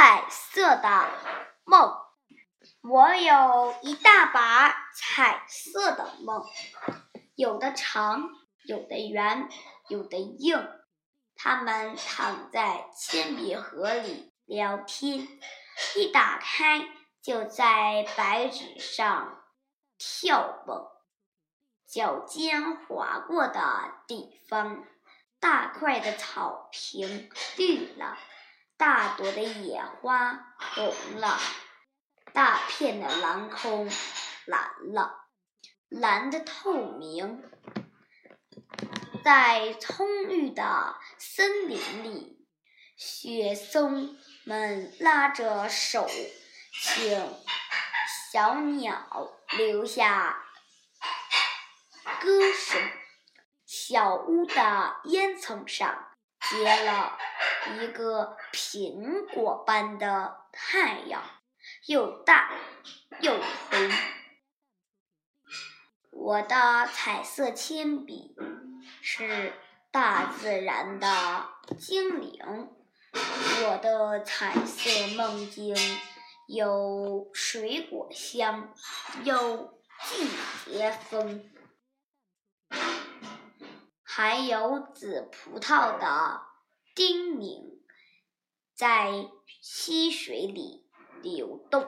彩色的梦，我有一大把彩色的梦，有的长，有的圆，有的硬。它们躺在铅笔盒里聊天，一打开就在白纸上跳蹦。脚尖划过的地方，大块的草坪绿了。大朵的野花红了，大片的蓝空蓝了，蓝的透明。在葱郁的森林里，雪松们拉着手，请小鸟留下歌声。小屋的烟囱上结了。一个苹果般的太阳，又大又红。我的彩色铅笔是大自然的精灵，我的彩色梦境有水果香，有季节风，还有紫葡萄的。叮咛，在溪水里流动。